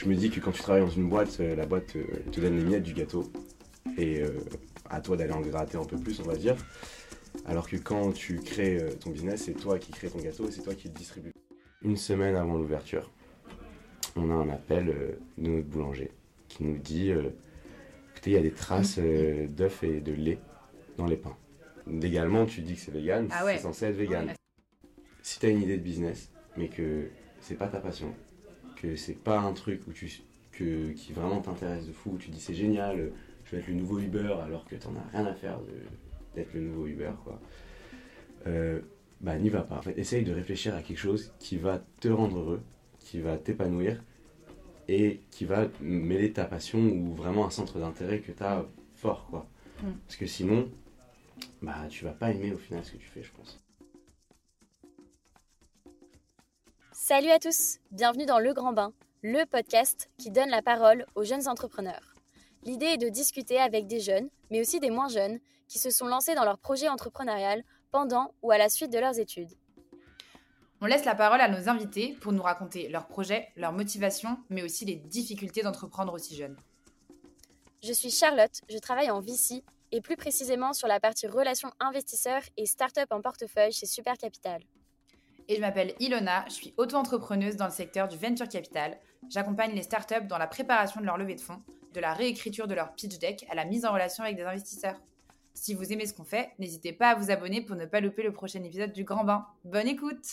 je me dis que quand tu travailles dans une boîte, euh, la boîte euh, te donne les miettes du gâteau. Et euh, à toi d'aller en gratter un peu plus, on va dire. Alors que quand tu crées ton business, c'est toi qui crée ton gâteau et c'est toi qui le distribue. Une semaine avant l'ouverture, on a un appel de notre boulanger qui nous dit euh, écoutez, il y a des traces euh, d'œufs et de lait dans les pains. Légalement, tu dis que c'est vegan, Ah ouais. c'est censé être vegan. Ouais. Si tu as une idée de business, mais que c'est pas ta passion, que c'est pas un truc où tu, que, qui vraiment t'intéresse de fou, où tu dis c'est génial, je vais être le nouveau Uber alors que t'en as rien à faire d'être le nouveau Uber, quoi. Euh, bah n'y va pas. En fait, essaye de réfléchir à quelque chose qui va te rendre heureux, qui va t'épanouir et qui va mêler ta passion ou vraiment un centre d'intérêt que tu as fort, quoi. Mm. Parce que sinon, bah tu vas pas aimer au final ce que tu fais, je pense. Salut à tous, bienvenue dans Le Grand Bain, le podcast qui donne la parole aux jeunes entrepreneurs. L'idée est de discuter avec des jeunes, mais aussi des moins jeunes, qui se sont lancés dans leur projet entrepreneurial pendant ou à la suite de leurs études. On laisse la parole à nos invités pour nous raconter leurs projets, leurs motivations, mais aussi les difficultés d'entreprendre aussi jeune. Je suis Charlotte, je travaille en VC et plus précisément sur la partie relations investisseurs et start-up en portefeuille chez Super Capital. Et je m'appelle Ilona, je suis auto-entrepreneuse dans le secteur du venture capital. J'accompagne les startups dans la préparation de leur levée de fonds, de la réécriture de leur pitch deck à la mise en relation avec des investisseurs. Si vous aimez ce qu'on fait, n'hésitez pas à vous abonner pour ne pas louper le prochain épisode du Grand Bain. Bonne écoute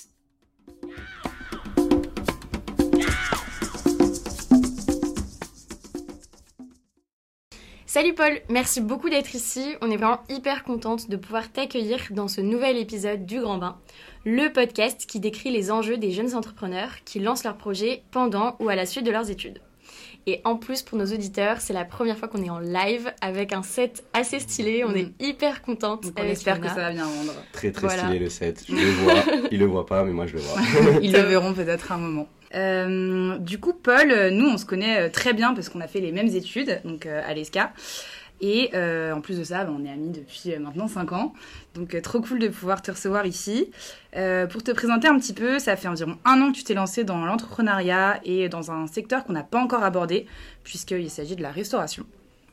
Salut Paul, merci beaucoup d'être ici. On est vraiment hyper contente de pouvoir t'accueillir dans ce nouvel épisode du Grand Bain, le podcast qui décrit les enjeux des jeunes entrepreneurs qui lancent leurs projets pendant ou à la suite de leurs études. Et en plus, pour nos auditeurs, c'est la première fois qu'on est en live avec un set assez stylé. On Mm. est hyper contente. Donc on avec espère que ça va bien rendre. Très très Voilà. stylé le set. Je le vois, il le voit pas, mais moi je le vois. Ils le verront peut-être un moment. Euh, du coup, Paul, euh, nous, on se connaît euh, très bien parce qu'on a fait les mêmes études, donc à l'ESCA. Et en plus de ça, bah, on est amis depuis maintenant 5 ans. Donc trop cool de pouvoir te recevoir ici. Pour te présenter un petit peu, ça fait environ un an que tu t'es lancé dans l'entrepreneuriat et dans un secteur qu'on n'a pas encore abordé, puisqu'il s'agit de la restauration.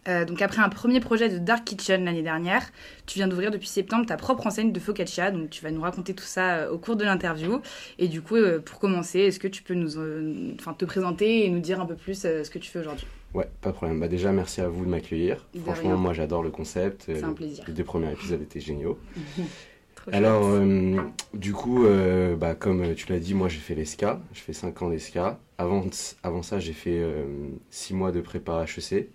Euh, donc après un premier projet de Dark Kitchen l'année dernière, tu viens d'ouvrir depuis septembre ta propre enseigne de focaccia, donc tu vas nous raconter tout ça euh, au cours de l'interview. Et du coup, euh, pour commencer, est-ce que tu peux nous, te présenter et nous dire un peu plus ce que tu fais aujourd'hui? Ouais, pas de problème. Bah déjà, merci à vous de m'accueillir. Franchement, rien. moi j'adore le concept. C'est un plaisir. Les deux premiers épisodes étaient géniaux. Alors, du coup, bah, comme tu l'as dit, moi j'ai fait l'ESCA. Je fais 5 ans d'ESCA. Avant, avant ça, j'ai fait 6 mois de prépa HEC.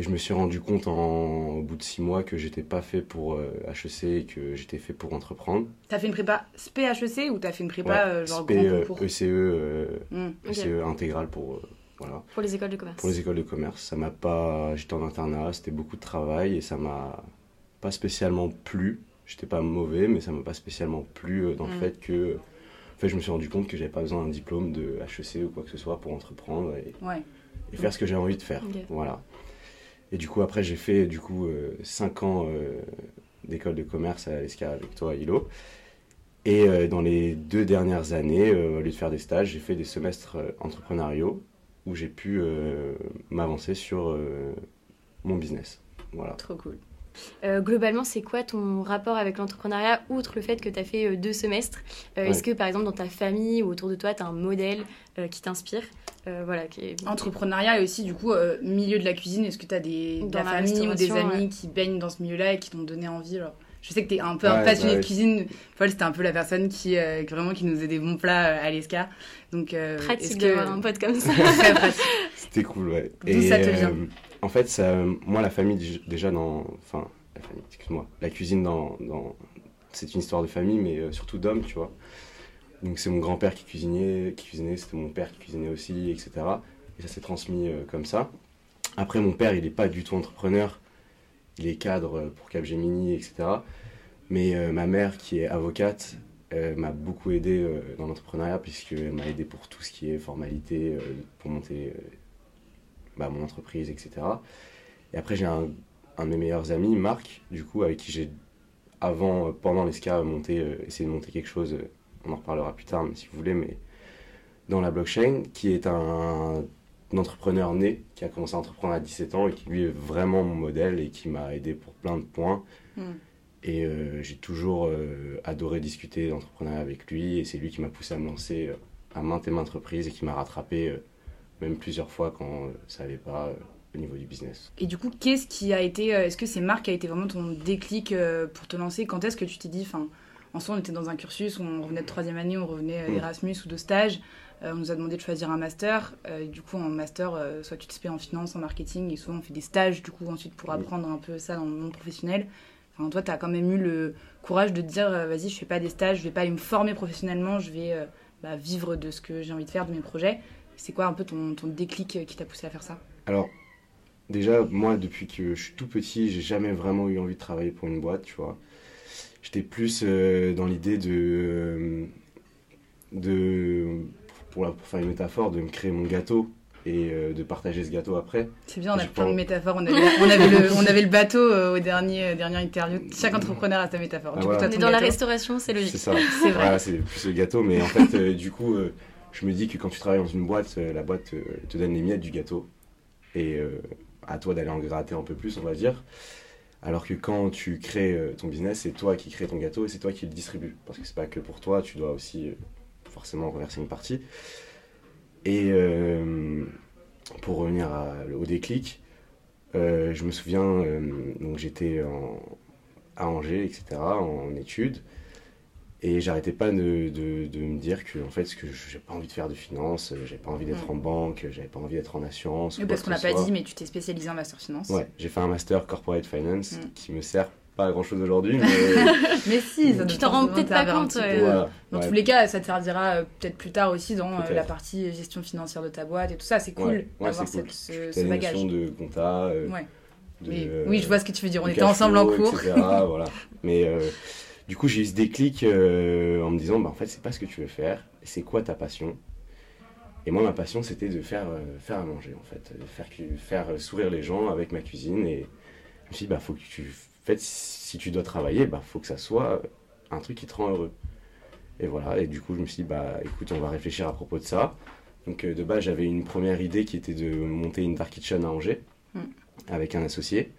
Et je me suis rendu compte en, au bout de 6 mois que j'étais pas fait pour euh, HEC et que j'étais fait pour entreprendre. T'as fait une prépa SPHEC ou t'as fait une prépa Ouais, euh, genre SP, grand euh, concours ECE, euh, Hmm. Ok. ECE intégral pour. euh, voilà. Pour les écoles de commerce. Pour les écoles de commerce. Ça m'a pas. J'étais en internat, c'était beaucoup de travail et ça m'a pas spécialement plu. J'étais pas mauvais, mais ça m'a pas spécialement plu euh, dans le Mm. fait que. En fait, je me suis rendu compte que j'avais pas besoin d'un diplôme de HEC ou quoi que ce soit pour entreprendre et, Ouais. et faire ce que j'ai envie de faire. Voilà. Et du coup, après, j'ai fait du coup 5 ans euh, d'école de commerce à l'ESCA avec toi, Hilo. Et euh, dans les deux dernières années, euh, au lieu de faire des stages, j'ai fait des semestres euh, entrepreneuriaux où j'ai pu euh, m'avancer sur euh, mon business. Voilà. Trop cool. Euh, globalement, c'est quoi ton rapport avec l'entrepreneuriat, outre le fait que tu as fait euh, deux semestres? Euh, Ouais. Est-ce que, par exemple, dans ta famille ou autour de toi, tu as un modèle euh, qui t'inspire? Euh, voilà, qui est- Entrepreneuriat et aussi, du coup, euh, milieu de la cuisine, est-ce que t'as des, de Dans la la famille ou des amis ouais. qui baignent dans ce milieu-là et qui t'ont donné envie genre? Je sais que t'es un peu Ouais, un passionné bah de cuisine. Paul, c'était un peu la personne qui, euh, qui vraiment qui nous faisait des bons plats à l'ESCA. Donc, euh, pratique que... d'avoir un pote comme ça. C'était cool, ouais. D'où ça te euh, vient En fait, moi, la famille, déjà dans. Enfin, la famille, excuse-moi. La cuisine, c'est une histoire de famille, mais euh, surtout d'hommes, tu vois. Donc, c'est mon grand-père qui cuisinait, qui cuisinait c'était mon père qui cuisinait aussi, etc. Et ça s'est transmis euh, comme ça. Après, mon père, il n'est pas du tout entrepreneur. Il est cadre euh, pour Capgemini, etc. Mais ma mère, qui est avocate, m'a beaucoup aidé dans l'entrepreneuriat, puisqu'elle m'a aidé pour tout ce qui est formalité, pour monter bah, mon entreprise, etc. Et après, j'ai un, un de mes meilleurs amis, Marc, du coup, avec qui j'ai, avant, euh, pendant l'ESCA, monté, euh, essayé de monter quelque chose, euh, on en reparlera plus tard, mais si vous voulez, mais dans la blockchain, qui est un, entrepreneur né qui a commencé à entreprendre à 17 ans et qui lui est vraiment mon modèle et qui m'a aidé pour plein de points. Mm. Et euh, j'ai toujours euh, adoré discuter d'entrepreneuriat avec lui et c'est lui qui m'a poussé à me lancer euh, à maintes et maintes reprises et qui m'a rattrapé même plusieurs fois quand euh, ça n'allait pas euh, au niveau du business. Et du coup, qu'est-ce qui a été. euh, Est-ce que c'est Marc qui a été vraiment ton déclic pour te lancer? Quand est-ce que tu t'es dit. Enfin, en soi, on était dans un cursus, on revenait de troisième année, on revenait euh, Mm. d'Erasmus ou de stage. On nous a demandé de choisir un master. Et du coup, en master, soit tu te fais en finance, en marketing, et souvent on fait des stages, du coup, ensuite pour Mm. apprendre un peu ça dans le monde professionnel. Enfin, toi, tu as quand même eu le courage de te dire vas-y, je fais pas des stages, je vais pas aller me former professionnellement, je vais bah, vivre de ce que j'ai envie de faire, de mes projets. C'est quoi un peu ton, ton déclic euh, qui t'a poussé à faire ça? Alors, déjà, moi, depuis que je suis tout petit, j'ai jamais vraiment eu envie de travailler pour une boîte, tu vois. J'étais plus euh, dans l'idée de, euh, de pour, la- pour faire une métaphore, de me créer mon gâteau et euh, de partager ce gâteau après. C'est bien, on a plein pas- de métaphores. On avait, on avait, le, on avait le bateau euh, au dernier, euh, dernière interview. Chaque entrepreneur a sa métaphore. Ah, du coup, voilà. toi, On est dans la restauration, c'est logique. C'est ça. C'est vrai. Voilà, c'est plus le gâteau, mais en fait, euh, du coup, euh, je me dis que quand tu travailles dans une boîte, euh, la boîte euh, te donne les miettes du gâteau et euh, à toi d'aller en gratter un peu plus, on va dire. Alors que quand tu crées ton business, c'est toi qui crée ton gâteau et c'est toi qui le distribue. Parce que c'est pas que pour toi, tu dois aussi forcément reverser une partie. Et pour revenir au déclic, je me souviens, donc j'étais à Angers, etc., en études. Et j'arrêtais pas de, de, de me dire que en fait, ce que j'ai pas envie de faire de finance, euh, j'avais pas envie d'être en banque, j'avais pas envie d'être en assurance. ou Oui, parce qu'on n'a pas soit. dit, mais tu t'es spécialisé en master finance. Ouais, j'ai fait un master corporate finance Mm. qui me sert pas à grand chose aujourd'hui, mais Mais si, ça Tu t'en rends peut-être pas compte, petit ouais. peu. voilà. Dans ouais. tous les cas, ça te servira euh, peut-être plus tard aussi dans euh, la partie gestion financière de ta boîte et tout ça. C'est cool Ouais, ouais, d'avoir c'est cool. cette- ce, ce bagage. notions de compta, euh, Ouais. de, Oui. euh, oui, je vois ce que tu veux dire. On était ensemble en cours. etc., voilà. Mais euh, du coup, j'ai eu ce déclic euh, en me disant, bah, en fait, c'est pas ce que tu veux faire, c'est quoi ta passion? Et moi, ma passion, c'était de faire, euh, faire à manger, en fait, de faire, faire euh, sourire les gens avec ma cuisine. Et je me suis dit, bah, faut que tu, en fait, si tu dois travailler, bah, faut que ça soit un truc qui te rend heureux. Et voilà, et du coup, je me suis dit, bah, écoute, on va réfléchir à propos de ça. Donc, euh, de base, j'avais une première idée qui était de monter une dark kitchen à Angers, Mm. avec un associé.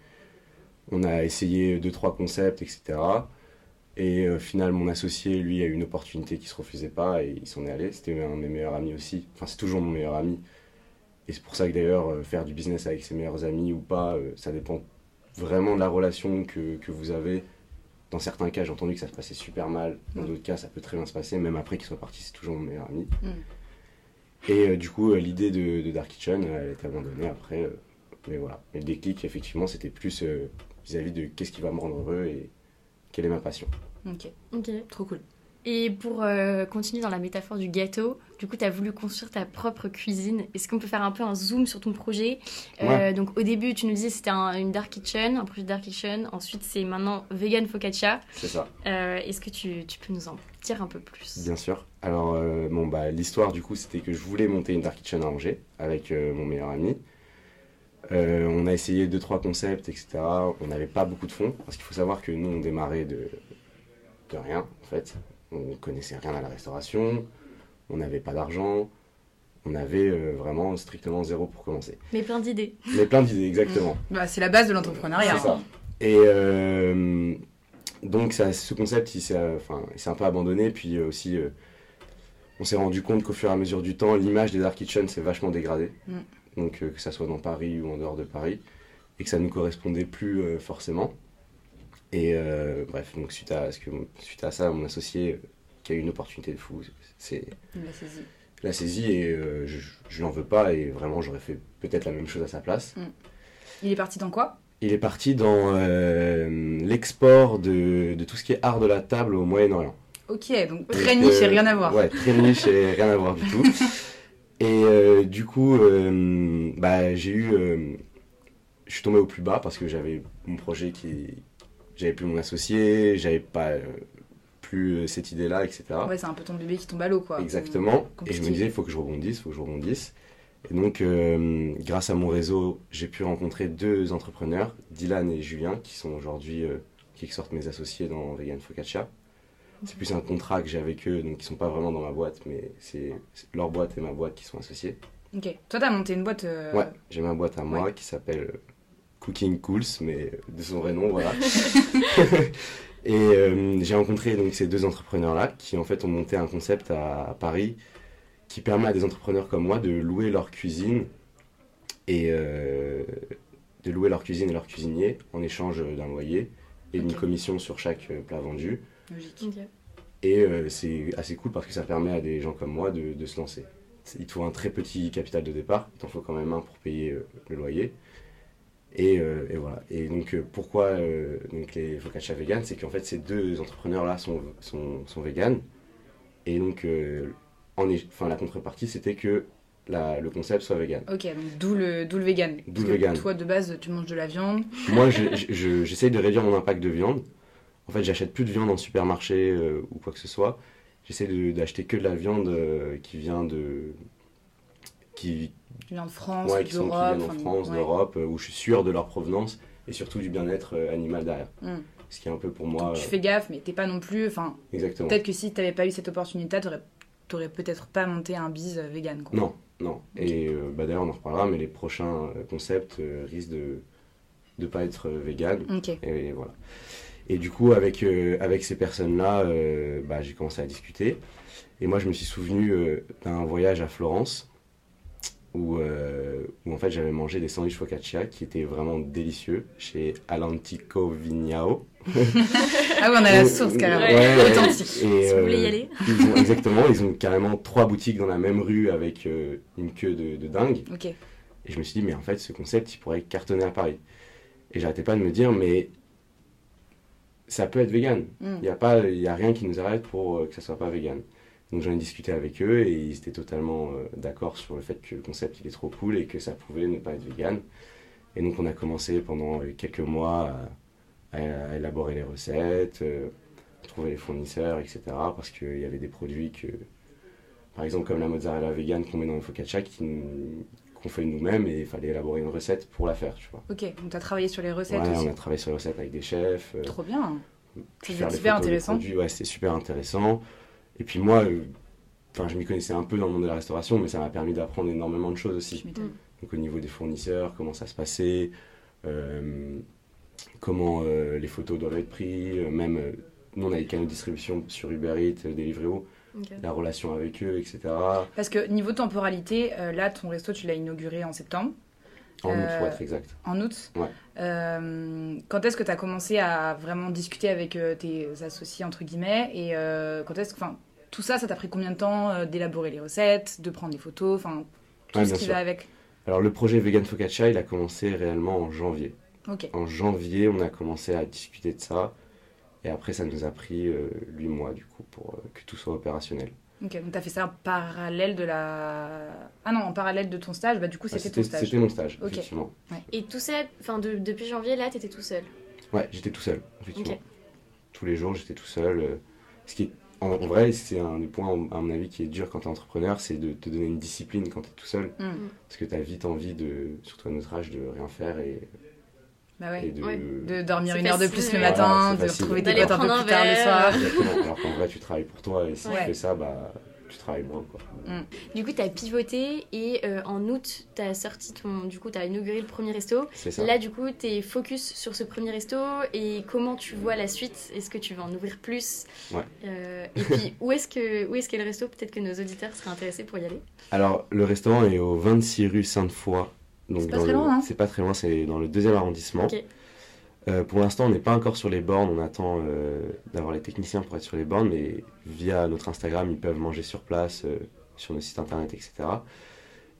On a essayé deux, trois concepts, etc. Et euh, au final, mon associé, lui, a eu une opportunité qui se refusait pas et il s'en est allé. C'était un de mes meilleurs amis aussi. Enfin, c'est toujours mon meilleur ami. Et c'est pour ça que d'ailleurs, euh, faire du business avec ses meilleurs amis ou pas, euh, ça dépend vraiment de la relation que, que vous avez. Dans certains cas, j'ai entendu que ça se passait super mal. Dans Mm. d'autres cas, ça peut très bien se passer. Même après qu'il soit parti, c'est toujours mon meilleur ami. Mm. Et euh, du coup, l'idée de, de Dark Kitchen, elle a été abandonnée après. mais voilà. Mais le déclic, effectivement, c'était plus vis-à-vis de qu'est-ce qui va me rendre heureux et quelle est ma passion. Ok, Ok. trop cool. Et pour euh, continuer dans la métaphore du gâteau, du coup, tu as voulu construire ta propre cuisine. Est-ce qu'on peut faire un peu un zoom sur ton projet Euh, Ouais. Donc, au début, tu nous disais que c'était un- une dark kitchen, un projet de dark kitchen. Ensuite, c'est maintenant vegan focaccia. C'est ça. Euh, Est-ce que tu, tu peux nous en dire un peu plus? Bien sûr. Alors, euh, bon, bah, l'histoire, du coup, c'était que je voulais monter une Dark Kitchen à Angers avec euh, mon meilleur ami. Euh, on a essayé deux, trois concepts, etc. On n'avait pas beaucoup de fonds, parce qu'il faut savoir que nous, on démarrait de, de rien, en fait. On connaissait rien à la restauration, on n'avait pas d'argent, on avait euh, vraiment strictement zéro pour commencer. Mais plein d'idées. Mais plein d'idées, exactement. Bah, c'est la base de l'entrepreneuriat. C'est ça. Et euh, donc ça, ce concept, il s'est euh, enfin, il s'est un peu abandonné. Puis euh, aussi, euh, on s'est rendu compte qu'au fur et à mesure du temps, l'image des Dark Kitchen s'est vachement dégradée. Mm. Donc euh, que ça soit dans Paris ou en dehors de Paris. Et que ça ne nous correspondait plus euh, forcément. Et euh, bref, donc suite à, suite à ça, mon associé, qui a eu une opportunité de fou, c'est l'a saisi. l'a saisi et euh, je, je lui en veux pas. Et vraiment, j'aurais fait peut-être la même chose à sa place. Il est parti dans quoi? Il est parti dans euh, l'export de, de tout ce qui est art de la table au Moyen-Orient. Ok, donc très niche et rien à voir. Ouais, très niche et rien à voir du tout. Et euh, du coup, euh, bah, j'ai eu. euh, je suis tombé au plus bas parce que j'avais mon projet qui. J'avais plus mon associé, j'avais pas plus cette idée-là, etc. Ouais, c'est un peu ton bébé qui tombe à l'eau, quoi. Exactement. Et je me disais, il faut que je rebondisse, il faut que je rebondisse. Et donc, grâce à mon réseau, j'ai pu rencontrer deux entrepreneurs, Dylan et Julien, qui sont aujourd'hui, qui sortent mes associés dans Vegan Focaccia. C'est plus un contrat que j'ai avec eux, donc ils sont pas vraiment dans ma boîte, mais c'est leur boîte et ma boîte qui sont associés. Ok. Toi, t'as monté une boîte. euh, Ouais, j'ai ma boîte à moi ouais. qui s'appelle euh, Cooking Cools, mais de son vrai nom, voilà. et euh, j'ai rencontré donc ces deux entrepreneurs-là qui en fait ont monté un concept à, à Paris qui permet à des entrepreneurs comme moi de louer leur cuisine et euh, de louer leur cuisine et leur cuisinier en échange d'un loyer et d'une commission sur chaque plat vendu. Logique. Et euh, c'est assez cool parce que ça permet à des gens comme moi de, de se lancer. Il te faut un très petit capital de départ, il t'en faut quand même un pour payer euh, le loyer. Et, euh, et voilà. Et donc euh, pourquoi euh, donc les focaccia vegan C'est qu'en fait ces deux entrepreneurs-là sont, sont, sont vegan. Et donc euh, en, enfin, la contrepartie c'était que la- le concept soit vegan. Ok, donc d'où le, d'où le vegan. D'où le vegan. Toi, de base, tu manges de la viande. Moi je- je- je- j'essaye de réduire mon impact de viande. En fait j'achète plus de viande en supermarché euh, ou quoi que ce soit. J'essaie d'acheter que de la viande euh, qui vient de. qui, Tu viens de France, ouais, qui, sont, qui viennent en France, ouais. d'Europe, euh, où je suis sûr de leur provenance et surtout du bien-être animal derrière. Mm. Ce qui est un peu pour moi. Donc, tu fais gaffe, mais t'es pas non plus. Enfin, Exactement. peut-être que si t'avais pas eu cette opportunité, t'aurais, t'aurais peut-être pas monté un bise vegan. Quoi. Non, non. Et bah, d'ailleurs, on en reparlera, mais les prochains concepts risquent de ne pas être vegan. Ok. Et voilà. Et du coup, avec, euh, avec ces personnes-là, euh, bah, j'ai commencé à discuter. Et moi, je me suis souvenu euh, d'un voyage à Florence où, euh, où en fait j'avais mangé des sandwichs focaccia qui étaient vraiment délicieux chez Alantico Vignao. Ah oui, on a la source carrément. Ouais, ouais. Authentique. Et, Si vous voulez y aller. ils ont, exactement, ils ont carrément trois boutiques dans la même rue avec euh, une queue de, de dingue. Ok. Et je me suis dit, mais en fait, ce concept, il pourrait cartonner à Paris. Et j'arrêtais pas de me dire, mais ça peut être vegan. Mm. Il n'y a, pas- il y a rien qui nous arrête pour euh, que ça soit pas vegan. Donc j'en ai discuté avec eux et ils étaient totalement euh, d'accord sur le fait que le concept il est trop cool et que ça pouvait ne pas être vegan. Et donc on a commencé pendant euh, quelques mois à, à- à élaborer les recettes, euh, trouver les fournisseurs, etc. Parce qu'il y avait des produits que, par exemple comme la mozzarella vegan qu'on met dans le focaccia, qui qu'on fait nous-mêmes et il fallait élaborer une recette pour la faire, tu vois. Ok, donc t'as travaillé sur les recettes Ouais, aussi. on a travaillé sur les recettes avec des chefs. euh, Trop bien. les super intéressant. ouais, c'était super intéressant. Et puis moi, euh, enfin, je m'y connaissais un peu dans le monde de la restauration, mais ça m'a permis d'apprendre énormément de choses aussi. Donc au niveau des fournisseurs, comment ça se passait, euh, comment euh, les photos doivent être prises, même nous on a des canaux de distribution sur Uber Eats, Deliveroo, La relation avec eux, etc. Parce que niveau temporalité, euh, là, ton resto, tu l'as inauguré en septembre, En août, Euh, pour être exact. en août. Ouais. Euh, quand est-ce que tu as commencé à vraiment discuter avec euh, tes associés, entre guillemets Et euh, quand est-ce que. Enfin, tout ça, ça t'a pris combien de temps euh, d'élaborer les recettes, de prendre les photos, enfin, tout Ouais, ce qui sûr. va avec? Alors le projet Vegan Focaccia, il a commencé réellement en janvier. Ok. En janvier, on a commencé à discuter de ça. Et après, ça nous a pris euh, 8 mois, du coup, pour euh, que tout soit opérationnel. Ok, donc t'as fait ça en parallèle de la. Ah non, en parallèle de ton stage, bah du coup Ouais, c'était ton stage. C'était mon stage, Ok. effectivement. Et tout ça, enfin de- depuis janvier, là, t'étais tout seul. Ouais, j'étais tout seul, effectivement. Tous les jours, j'étais tout seul. euh, Ce qui est, en, en vrai, c'est un des points, à mon avis, qui est dur quand tu es entrepreneur, c'est de te donner une discipline quand tu es tout seul. Hmm. Parce que tu as vite envie, de, surtout à notre âge, de rien faire et, Bah ouais. et de... Ouais. De dormir une heure de plus le matin, Voilà, de retrouver tes potes un peu plus tard le soir. Exactement. Alors qu'en vrai, tu travailles pour toi et si Ouais. tu fais ça, bah, tu travailles moins. Quoi. Du coup, t'as pivoté et euh, en août, t'as sorti ton. Du coup, t'as inauguré le premier resto. Ça. Là, du coup, t'es focus sur ce premier resto et comment tu vois la suite? Est-ce que tu vas en ouvrir plus? Ouais. Euh, Et puis, où est-ce que où est-ce qu'est le resto? Peut-être que nos auditeurs seraient intéressés pour y aller. Alors, le restaurant est au 26 rue Sainte-Foy. Donc C'est pas très le- loin, hein. C'est pas très loin, c'est dans le deuxième arrondissement. Euh, pour l'instant, on n'est pas encore sur les bornes. On attend euh, d'avoir les techniciens pour être sur les bornes, mais via notre Instagram, ils peuvent manger sur place, euh, sur nos sites internet, etc.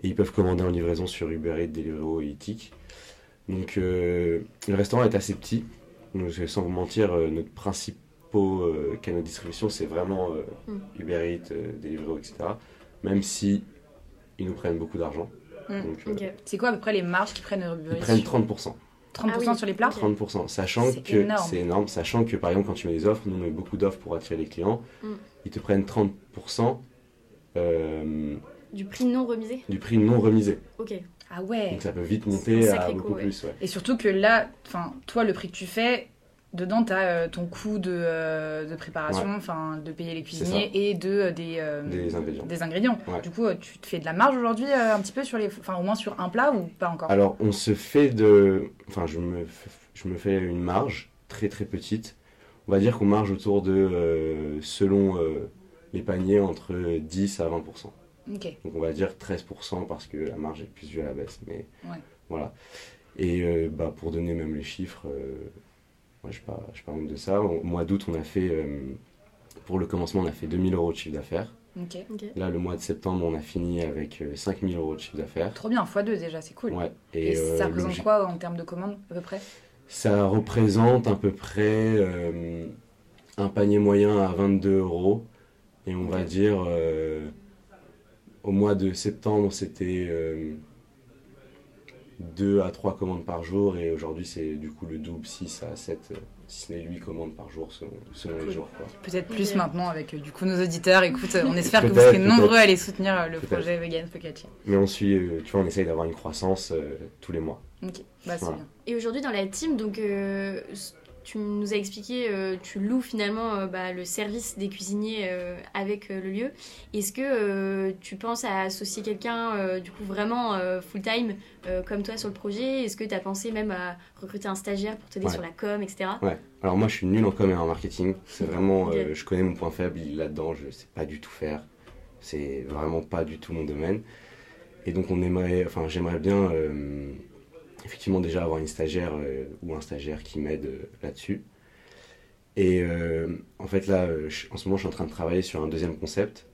Et ils peuvent commander en livraison sur Uber Eats, Deliveroo et Eatik. Donc, le restaurant est assez petit. Donc, sans vous mentir, notre principaux euh, canaux de distribution, c'est vraiment euh, Mm. Uber Eats, Deliveroo, etc. Même si ils nous prennent beaucoup d'argent. Mm. Euh. C'est quoi à peu près les marges qui prennent Uber ils prennent sur- 30%. 30% Ah oui. sur les plats Ok. 30%, sachant C'est que énorme. c'est énorme, sachant que par exemple quand tu mets des offres, nous on met beaucoup d'offres pour attirer les clients, Mm. ils te prennent 30% euh, Du prix non remisé? du prix non remisé. Ok. Ah ouais. Donc ça peut vite monter à beaucoup coup, ouais. plus. Ouais. Et surtout que là, enfin, toi, le prix que tu fais, Dedans, tu as ton coût de, euh, de préparation, enfin de payer les cuisiniers et de, euh, des, euh, des ingrédients. Des ingrédients. Du coup, tu te fais de la marge aujourd'hui un petit peu sur les. Enfin, au moins sur un plat ou pas encore? Alors, on se fait de. Enfin, je me, je me fais une marge très très petite. On va dire qu'on marge autour de, selon les paniers, entre 10 à 20%. Donc on va dire 13% parce que la marge est plus vue à la baisse. Mais voilà. Et bah, pour donner même les chiffres, moi, je ne pas, honte de ça. Au mois d'août, on a fait, euh, pour le commencement, on a fait 2000 euros de chiffre d'affaires. Là, le mois de septembre, on a fini avec 5000 euh, euros de chiffre d'affaires. Trop bien, x2 déjà, c'est cool. Ouais. Et, ça euh, représente quoi en termes de commandes, à peu près? Ça représente à peu près un panier moyen à 22 euros. Et on va dire, au mois de septembre, c'était 2 à 3 commandes par jour et aujourd'hui c'est du coup le double 6 à 7 euh, si ce n'est 8 commandes par jour selon, les jours. Peut-être plus maintenant avec euh, du coup nos auditeurs. Écoute, on espère que vous serez nombreux à aller soutenir euh, le projet Vegan Focaccia. Mais on suit, tu vois, on essaye d'avoir une croissance tous les mois. Ok, bah c'est bien. Et aujourd'hui dans la team, donc tu nous as expliqué, euh, tu loues finalement euh, bah, le service des cuisiniers euh, avec le lieu. Est-ce que tu penses à associer quelqu'un du coup vraiment full-time comme toi sur le projet? Est-ce que tu as pensé même à recruter un stagiaire pour t'aider sur la com, etc. Ouais, alors moi je suis nul en com et en marketing. C'est vraiment, je connais mon point faible là-dedans, je sais pas du tout faire. C'est vraiment pas du tout mon domaine. Et donc on aimerait, enfin j'aimerais bien effectivement déjà avoir une stagiaire euh, ou un stagiaire qui m'aide euh, là-dessus. Et euh, en fait là, en ce moment, je suis en train de travailler sur un deuxième concept.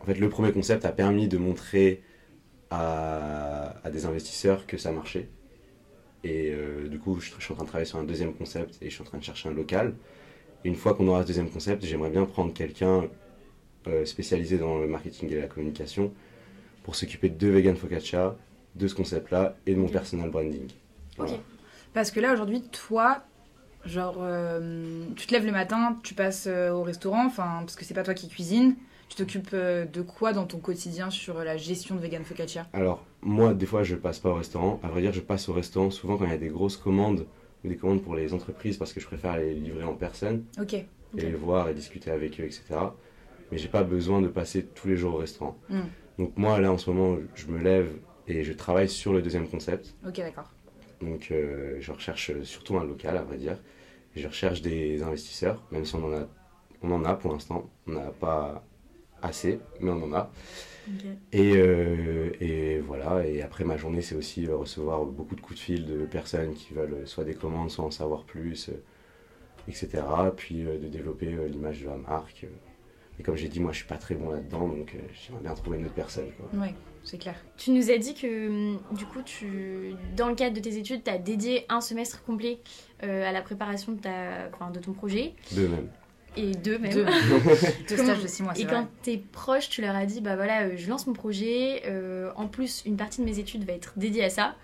En fait, le premier concept a permis de montrer à, des investisseurs que ça marchait. Et du coup, je, suis en train de travailler sur un deuxième concept et je suis en train de chercher un local. Et une fois qu'on aura ce deuxième concept, j'aimerais bien prendre quelqu'un spécialisé dans le marketing et la communication pour s'occuper de deux vegan focaccia de ce concept-là et de mon personal branding. Parce que là, aujourd'hui, toi, genre, euh, tu te lèves le matin, tu passes euh, au restaurant, enfin, parce que c'est pas toi qui cuisine. Tu t'occupes euh, de quoi dans ton quotidien sur la gestion de Vegan Focaccia? Alors, moi, des fois, je passe pas au restaurant. À vrai dire, je passe au restaurant souvent quand il y a des grosses commandes ou des commandes pour les entreprises parce que je préfère les livrer en personne. Ok. Et les voir et discuter avec eux, etc. Mais j'ai pas besoin de passer tous les jours au restaurant. Hmm. Donc, moi, là, en ce moment, je me lève, et je travaille sur le deuxième concept. Ok, d'accord. Donc euh, je recherche surtout un local, à vrai dire. je recherche des investisseurs, même si on en a, on en a pour l'instant. On n'a pas assez, mais on en a. Et, euh, et, voilà, et après ma journée, c'est aussi euh, recevoir beaucoup de coups de fil de personnes qui veulent soit des commandes, soit en savoir plus, etc. Puis de développer l'image de la marque. Et comme j'ai dit, moi je suis pas très bon là-dedans, donc j'aimerais bien trouver une autre personne. Quoi. Ouais c'est clair. Tu nous as dit que hum, du coup, tu, dans le cadre de tes études, tu as dédié un semestre complet euh, à la préparation de, ta, enfin, de ton projet. Deux même. Et deux même. Deux, stages de six mois. Et quand tes proches, tu leur as dit, bah voilà, euh, je lance mon projet, euh, en plus, une partie de mes études va être dédiée à ça.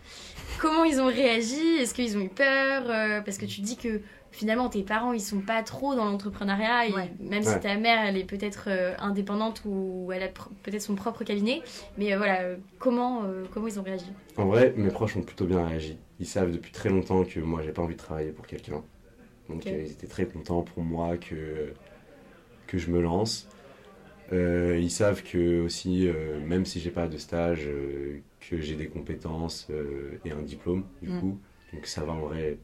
Comment ils ont réagi? Est-ce qu'ils ont eu peur? Parce que tu dis que finalement tes parents ils sont pas trop dans l'entrepreneuriat. Même si ta mère elle est peut-être euh, indépendante ou elle a peut-être son propre cabinet. Mais euh, voilà euh, comment comment ils ont réagi? En vrai mes proches ont plutôt bien réagi. Ils savent depuis très longtemps que moi j'ai pas envie de travailler pour quelqu'un. Donc ils étaient très contents pour moi que que je me lance. Ils savent que aussi même si j'ai pas de stage que j'ai des compétences et un diplôme du mm. coup. Donc ça va en vrai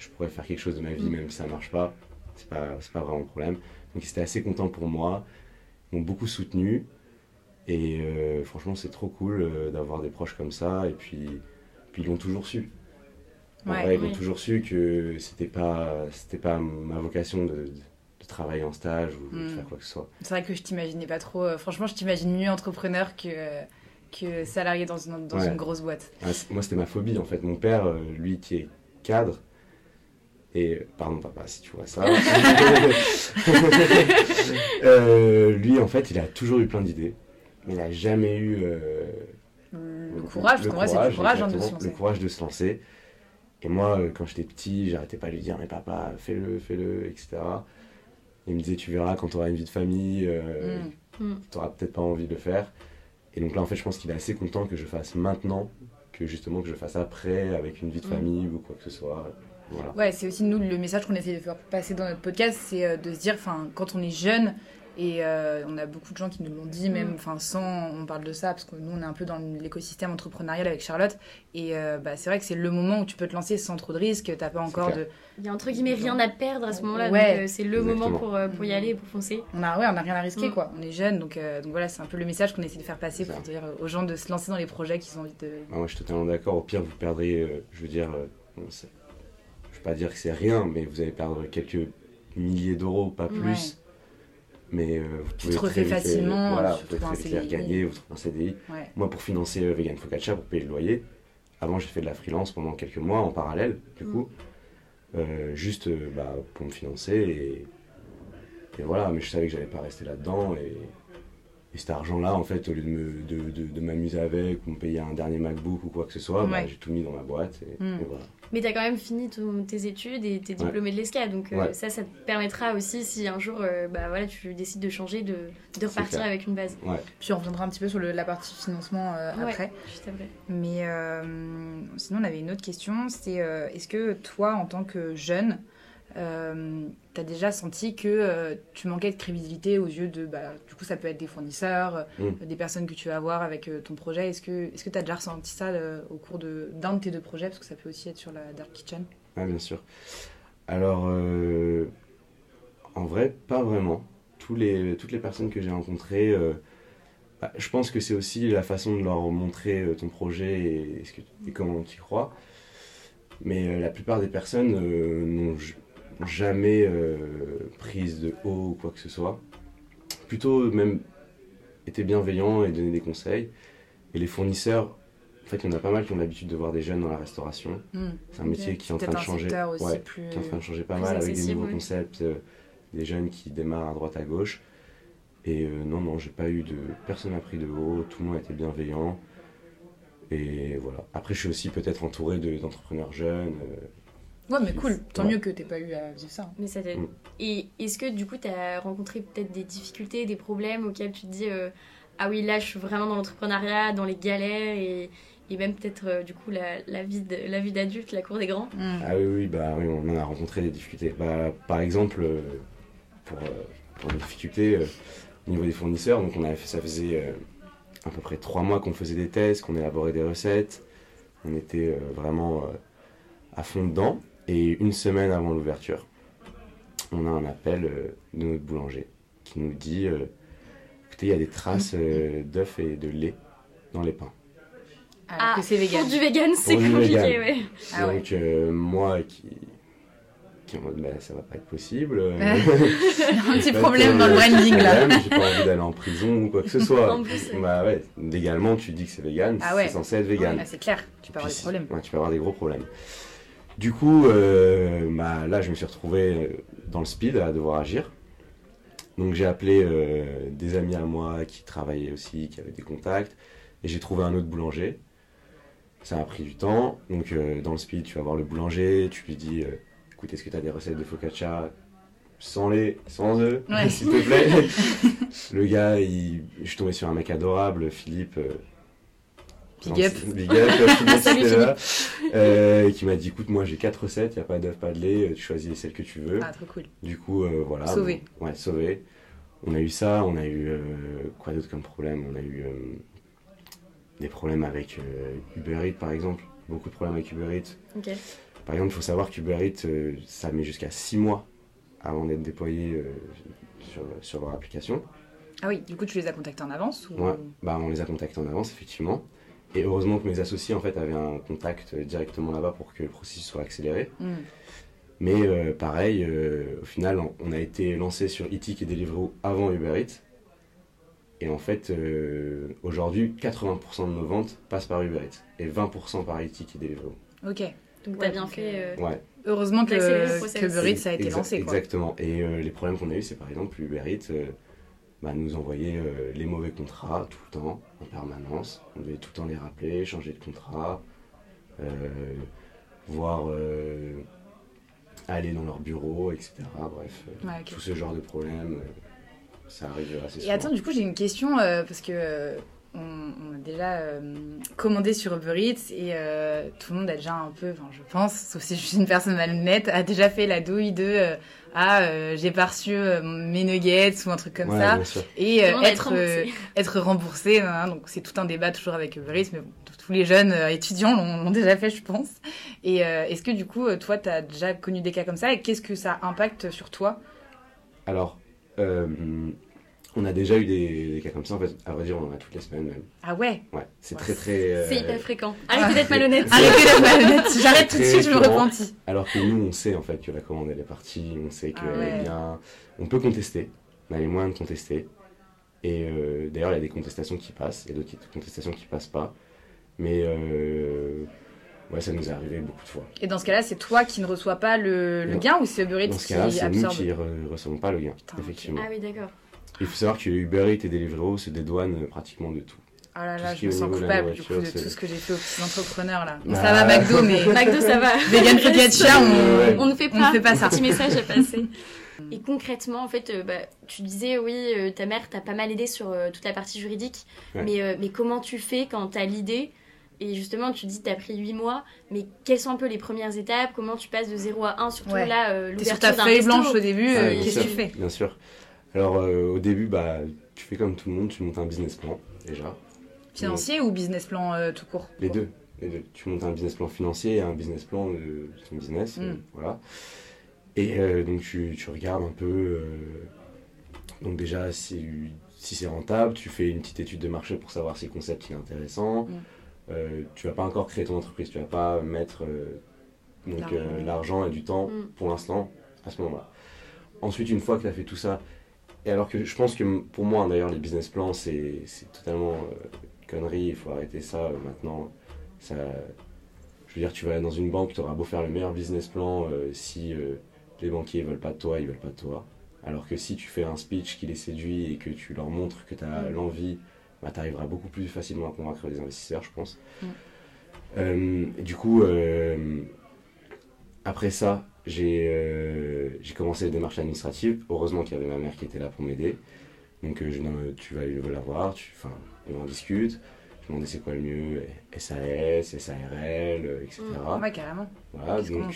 je pourrais faire quelque chose de ma vie, même si ça marche pas. C'est pas, pas vraiment un problème. Donc ils étaient assez contents pour moi, ils m'ont beaucoup soutenu. Et euh, franchement, c'est trop cool euh, d'avoir des proches comme ça. Et puis, puis ils l'ont toujours su. ils l'ont toujours su que c'était pas, c'était pas ma vocation de, de, travailler en stage ou de mm. faire quoi que ce soit. C'est vrai que je t'imaginais pas trop. Euh, franchement, je t'imagine mieux entrepreneur que, que salarié dans, une, dans une grosse boîte. Ah, moi, c'était ma phobie en fait. Mon père, lui qui est cadre, et pardon papa si tu vois ça. Euh, lui en fait il a toujours eu plein d'idées, mais il n'a jamais eu euh, le, courage, le, courage, le courage, hein, de se lancer. le courage de se lancer. Et moi euh, quand j'étais petit j'arrêtais pas de lui dire mais papa fais-le, fais-le, etc. Il me disait tu verras quand tu auras une vie de famille, mm. Mm. tu n'auras peut-être pas envie de le faire. Et donc là en fait je pense qu'il est assez content que je fasse maintenant que justement que je fasse après avec une vie de mm. famille ou quoi que ce soit voilà. Ouais, c'est aussi nous le message qu'on essaie de faire passer dans notre podcast, c'est euh, de se dire, enfin, quand on est jeune, et euh, on a beaucoup de gens qui nous l'ont dit, même, Mm. enfin, sans, on parle de ça, parce que nous, on est un peu dans l'écosystème entrepreneurial avec Charlotte, et euh, bah, c'est vrai que c'est le moment où tu peux te lancer sans trop de risques, t'as pas encore de, Il y a entre guillemets rien à perdre à ce moment-là, Ouais. donc euh, c'est le Exactement. moment pour, euh, pour y aller, pour foncer. on a, ouais, on a rien à risquer, Mm. quoi. On est jeune, donc, euh, donc voilà, c'est un peu le message qu'on essaie de faire passer pour dire aux gens de se lancer dans les projets qu'ils ont envie de. Ah, moi, je suis totalement d'accord. Au pire, vous perdrez, euh, je veux dire, euh, pas dire que c'est rien, mais vous allez perdre quelques milliers d'euros, pas plus. Ouais. Mais euh, vous Tu pouvez te très refais euh, facilement, voilà, tu vous pouvez très vite regagner, vous trouvez un CDI. Ouais. Moi, pour financer euh, Vegan Focaccia, pour payer le loyer, avant, j'ai fait de la freelance pendant quelques mois en parallèle, du Mm. coup, euh, juste euh, bah, pour me financer. Et, et voilà, mais je savais que j'allais pas rester là-dedans. Et, et cet argent-là, en fait, au lieu de m'amuser avec ou me payer un dernier MacBook ou quoi que ce soit, bah, j'ai tout mis dans ma boîte. Et, Mm. et voilà. Mais t'as quand même fini ton- tes études et t'es diplômé de l'ESCA, donc euh, Ouais. ça, ça te permettra aussi si un jour euh, bah, voilà, tu décides de changer, de, de repartir avec une base. Puis on reviendra un petit peu sur le- la partie financement euh, Ouais. après. Juste après. Mais euh, sinon, on avait une autre question. C'est euh, est-ce que toi, en tant que jeune, euh, t'as déjà senti que euh, tu manquais de crédibilité aux yeux de, bah, du coup, ça peut être des fournisseurs, euh, Mm. des personnes que tu vas avoir avec euh, ton projet. Est-ce que est-ce que t'as déjà ressenti ça au cours d'un de tes deux projets, parce que ça peut aussi être sur la Dark Kitchen. Ah, bien sûr. Alors, en vrai, pas vraiment. Tous les, toutes les personnes que j'ai rencontrées, bah, je pense que c'est aussi la façon de leur montrer ton projet et, ce que, et comment tu crois. Mais la plupart des personnes n'ont jamais euh, prise de haut ou quoi que ce soit. Plutôt même été bienveillants et donné des conseils. Et les fournisseurs, en fait, il y en a pas mal qui ont l'habitude de voir des jeunes dans la restauration. C'est un métier qui est en train de changer. Ouais, plus. qui est en train de changer pas mal avec des nouveaux concepts, euh, des jeunes qui démarrent à droite à gauche. Et euh, non, non, j'ai pas eu de. Personne n'a pris de haut, tout le monde été bienveillant. Et voilà. Après, je suis aussi peut-être entouré de- d'entrepreneurs jeunes. euh, Ouais, mais cool. Tant Ouais. mieux que t'aies pas eu à vivre ça. Mais ça t'aide. Mm. Et est-ce que du coup, tu as rencontré peut-être des difficultés, des problèmes auxquels tu te dis euh, Ah oui, là, je suis vraiment dans l'entrepreneuriat, dans les galères et, et même peut-être euh, du coup la, la vie de- la vie d'adulte, la cour des grands? Mm. Ah oui, oui, bah oui, on en a rencontré des difficultés. Bah, par exemple, euh, pour, pour les difficultés euh, au niveau des fournisseurs, donc on avait fait, ça faisait euh, à peu près trois mois qu'on faisait des tests, qu'on élaborait des recettes. On était euh, vraiment euh, à fond dedans. Et une semaine avant l'ouverture, on a un appel euh, de notre boulanger qui nous dit euh, écoutez, il y a des traces euh, d'œufs et de lait dans les pains. Alors que c'est vegan. Pour du vegan, c'est compliqué, vegan. ouais. Ah. Donc euh, moi qui, qui est en mode bah, ça va pas être possible. euh, un petit problème dans le branding là. J'ai pas envie d'aller en prison ou quoi que ce soit. En plus, bah ouais, légalement tu dis que c'est vegan, Ah ouais. c'est censé être vegan. Ah, c'est clair, tu peux avoir Puis des problèmes. ouais, tu peux avoir des gros problèmes. Du coup, euh, bah, là je me suis retrouvé euh, dans le speed à devoir agir. Donc j'ai appelé euh, des amis à moi qui travaillaient aussi, qui avaient des contacts, et j'ai trouvé un autre boulanger. Ça a pris du temps. Donc euh, dans le speed, tu vas voir le boulanger, tu lui dis euh, écoute, est-ce que tu as des recettes de focaccia sans lait, sans œufs, Ouais. s'il te plaît? Le gars, il... je suis tombé sur un mec adorable, Philippe. Euh, Big up. Big up, c'était là, euh, qui m'a dit écoute, moi j'ai quatre recettes, il n'y a pas d'œufs, pas de lait, tu choisis celle que tu veux. Ah, trop cool. Du coup, euh, voilà. Sauvé. Bon, ouais, sauvé. On a eu ça, on a eu euh, quoi d'autre comme problème? On a eu euh, des problèmes avec euh, Uber Eats par exemple. Beaucoup de problèmes avec Uber Eats. Ok. Par exemple, il faut savoir qu'Uber Eats, euh, ça met jusqu'à 6 mois avant d'être déployé euh, sur, sur leur application. Ah oui, du coup, tu les as contactés en avance ou... Ouais. Bah, on les a contactés en avance, effectivement. Et heureusement que mes associés en fait avaient un contact directement là-bas pour que le processus soit accéléré. Hmm. Mais euh, pareil, euh, au final, on- a été lancé sur Eatik et Deliveroo avant Uber Eats. Et en fait, euh, aujourd'hui, 80% de nos ventes passent par Uber Eats et 20% par Eatik et Deliveroo. Ok. Donc Ouais, t'as bien donc, fait. Ouais, Heureusement que, que Uber Eats, ça a été Exa- lancé. Quoi. Exactement. Et euh, les problèmes qu'on a eu, c'est par exemple Uber Eats euh, bah, nous envoyait euh, les mauvais contrats tout le temps, en permanence. On devait tout le temps les rappeler, changer de contrat, euh, voir euh, aller dans leur bureau, etc. Bref, Ouais, tout ce genre de problèmes, ça arrive assez Et souvent. attends, du coup, j'ai une question parce que on, on a déjà euh, commandé sur Uber Eats et euh, tout le monde a déjà un peu, enfin je pense, sauf si je suis une personne malhonnête, a déjà fait la douille de euh, ah euh, j'ai pas reçu euh, mes nuggets ou un truc comme Ouais, ça et euh, être être remboursé. être remboursé. hein, donc c'est tout un débat toujours avec Uber Eats, mais bon, tous- les jeunes euh, étudiants l'ont déjà fait, je pense. Et euh, est-ce que du coup, toi, t'as déjà connu des cas comme ça et qu'est-ce que ça impacte sur toi? Alors, euh, on a déjà eu des, des cas comme ça, en fait, à vrai dire, on en a toutes les semaines même. Ah ouais Ouais, c'est Ouais. très très. euh, C'est hyper fréquent. Arrêtez d'être malhonnête. Arrêtez d'être malhonnête. J'arrête tout de suite, je me repentis. Alors que nous, on sait en fait que la commande elle est partie, on sait que Ah ouais. eh bien, on peut contester, on a les moyens de contester. Et euh, d'ailleurs, il y a des contestations qui passent, il y a d'autres contestations qui passent pas. Mais euh, ouais, ça nous est arrivé beaucoup de fois. Et dans ce cas-là, c'est toi qui ne reçois pas le, gain ou c'est Uber Eats Dans ce qui cas-là, c'est nous absorbe qui ne recevons pas le gain, Putain, effectivement. Ah oui, d'accord. Il faut savoir que Uber Eats et Deliveroo se dédouanent euh, pratiquement de tout. Ah là là, je qui me sens coupable du coup de tout ce que j'ai fait aux petits entrepreneurs là. Bon, Bah, ça va McDo, mais McDo, ça va. vegan focaccia, on, Ouais. On ne fait on pas. ne fait pas ça. Petit message à passer. Et concrètement, en fait, euh, bah, tu disais, oui, euh, ta mère t'a pas mal aidé sur euh, toute la partie juridique. Ouais. Mais, euh, mais comment tu fais quand t'as l'idée Et justement, tu dis, t'as pris 8 mois. Mais quelles sont un peu les premières étapes? Comment tu passes de 0 à 1 Surtout Ouais. là, euh, T'es sur l'ouverture ta feuille blanche au début, Ah, euh, qu'est-ce que tu fais? Bien sûr. Alors euh, au début, bah, tu fais comme tout le monde, tu montes un business plan déjà. Financier ou business plan euh, tout court? Les deux. Les deux. Tu montes un business plan financier et un business plan de ton business. Mm. euh, voilà. Et euh, donc tu, tu regardes un peu. euh, donc déjà, si, si c'est rentable, tu fais une petite étude de marché pour savoir si le concept il est intéressant. Mm. Euh, tu vas pas encore créer ton entreprise, tu vas pas mettre euh, donc, L'argent. euh, l'argent et du temps Mm. pour l'instant à ce moment-là. Ensuite, une fois que tu as fait tout ça, et alors que je pense que pour moi, d'ailleurs, les business plans, c'est totalement euh, connerie, il faut arrêter ça euh, maintenant. Ça, je veux dire, tu vas dans une banque, tu auras beau faire le meilleur business plan, euh, si euh, les banquiers veulent pas de toi, ils veulent pas de toi. Alors que si tu fais un speech qui les séduit et que tu leur montres que tu as Mm. l'envie, bah, tu arriveras beaucoup plus facilement à convaincre les investisseurs, je pense. Mm. Euh, et du coup, après ça, j'ai euh, j'ai commencé les démarches administratives. Heureusement qu'il y avait ma mère qui était là pour m'aider. Donc, euh, je, non, tu vas le- la voir, tu, on en discute. Je me demandais c'est quoi le mieux, SAS, SARL, euh, etc. Ouais, carrément. Voilà, donc,